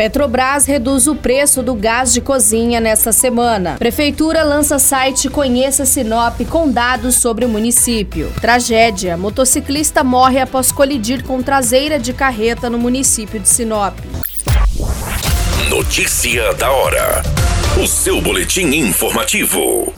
Petrobras reduz o preço do gás de cozinha nesta semana. Prefeitura lança site Conheça Sinop com dados sobre o município. Tragédia: motociclista morre após colidir com traseira de carreta no município de Sinop. Notícia da hora. O seu boletim informativo.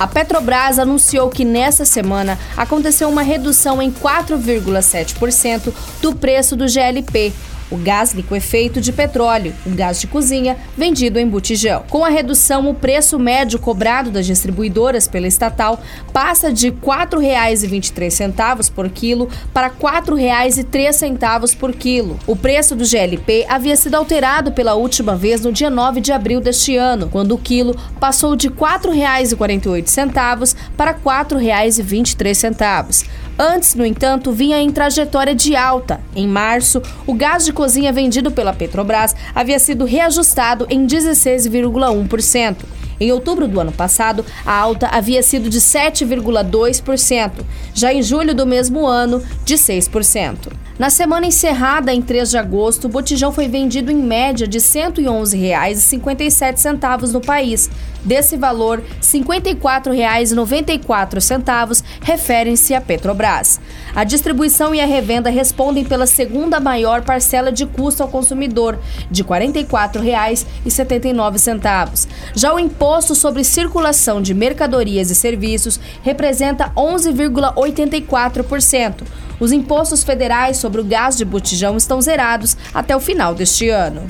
A Petrobras anunciou que nessa semana aconteceu uma redução em 4,7% do preço do GLP, o gás liquefeito de petróleo, o gás de cozinha vendido em botijão. Com a redução, o preço médio cobrado das distribuidoras pela estatal passa de R$ 4,23 por quilo para R$ 4,03 por quilo. O preço do GLP havia sido alterado pela última vez no dia 9 de abril deste ano, quando o quilo passou de R$ 4,48 para R$ 4,23. Antes, no entanto, vinha em trajetória de alta. Em março, o gás de cozinha vendido pela Petrobras havia sido reajustado em 16,1%. Em outubro do ano passado, a alta havia sido de 7,2%, já em julho do mesmo ano, de 6%. Na semana encerrada em 3 de agosto, o botijão foi vendido em média de R$ 111,57 no país. Desse valor, R$ 54,94 referem-se à Petrobras. A distribuição e a revenda respondem pela segunda maior parcela de custo ao consumidor, de R$ 44,79. Já o imposto sobre circulação de mercadorias e serviços representa 11,84%. Os impostos federais sobre o gás de botijão estão zerados até o final deste ano.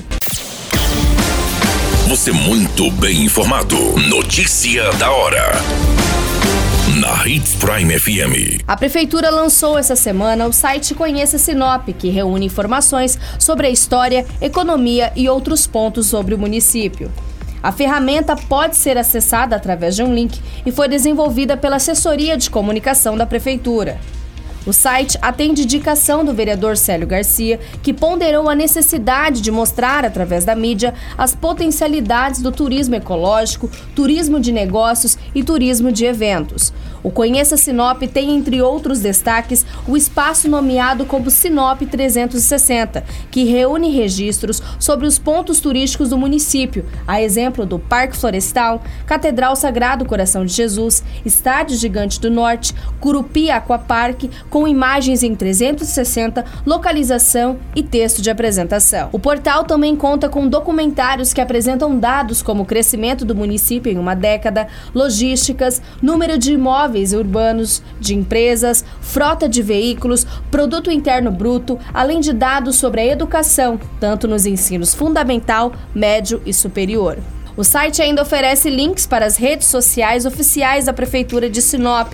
Você muito bem informado. Notícia da hora. Na Hits Prime FM. A Prefeitura lançou essa semana o site Conheça Sinop, que reúne informações sobre a história, economia e outros pontos sobre o município. A ferramenta pode ser acessada através de um link e foi desenvolvida pela Assessoria de Comunicação da Prefeitura. O site atende indicação do vereador Célio Garcia, que ponderou a necessidade de mostrar, através da mídia, as potencialidades do turismo ecológico, turismo de negócios e turismo de eventos. O Conheça Sinop tem, entre outros destaques, o espaço nomeado como Sinop 360, que reúne registros sobre os pontos turísticos do município, a exemplo do Parque Florestal, Catedral Sagrado Coração de Jesus, Estádio Gigante do Norte, Curupi Aquapark, com imagens em 360, localização e texto de apresentação. O portal também conta com documentários que apresentam dados como o crescimento do município em uma década, logísticas, número de imóveis urbanos, de empresas, frota de veículos, produto interno bruto, além de dados sobre a educação, tanto nos ensinos fundamental, médio e superior. O site ainda oferece links para as redes sociais oficiais da Prefeitura de Sinop,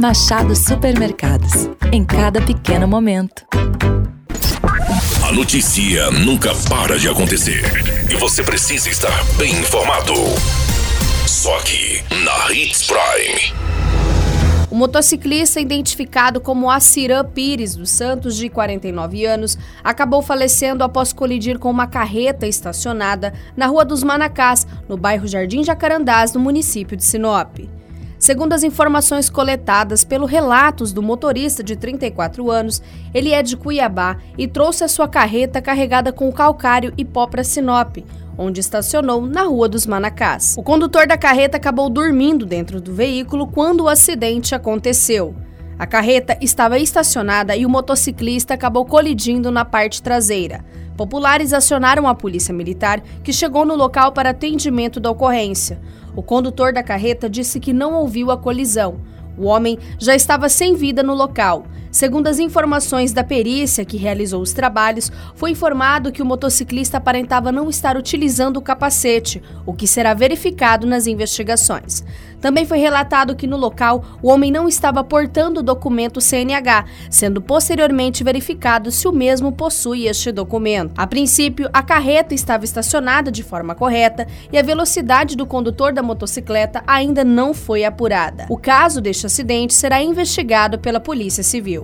Machado Supermercados. Em cada pequeno momento. A notícia nunca para de acontecer. E você precisa estar bem informado. Só aqui, na Hits Prime. O motociclista, identificado como Acirã Pires dos Santos, de 49 anos, acabou falecendo após colidir com uma carreta estacionada na Rua dos Manacás, no bairro Jardim Jacarandás, no município de Sinop. Segundo as informações coletadas pelo relatos do motorista de 34 anos, ele é de Cuiabá e trouxe a sua carreta carregada com calcário e pó para Sinop, onde estacionou na Rua dos Manacás. O condutor da carreta acabou dormindo dentro do veículo quando o acidente aconteceu. A carreta estava estacionada e o motociclista acabou colidindo na parte traseira. Populares acionaram a polícia militar, que chegou no local para atendimento da ocorrência. O condutor da carreta disse que não ouviu a colisão. O homem já estava sem vida no local. Segundo as informações da perícia que realizou os trabalhos, foi informado que o motociclista aparentava não estar utilizando o capacete, o que será verificado nas investigações. Também foi relatado que no local o homem não estava portando o documento CNH, sendo posteriormente verificado se o mesmo possui este documento. A princípio, a carreta estava estacionada de forma correta e a velocidade do condutor da motocicleta ainda não foi apurada. O caso deste acidente será investigado pela Polícia Civil.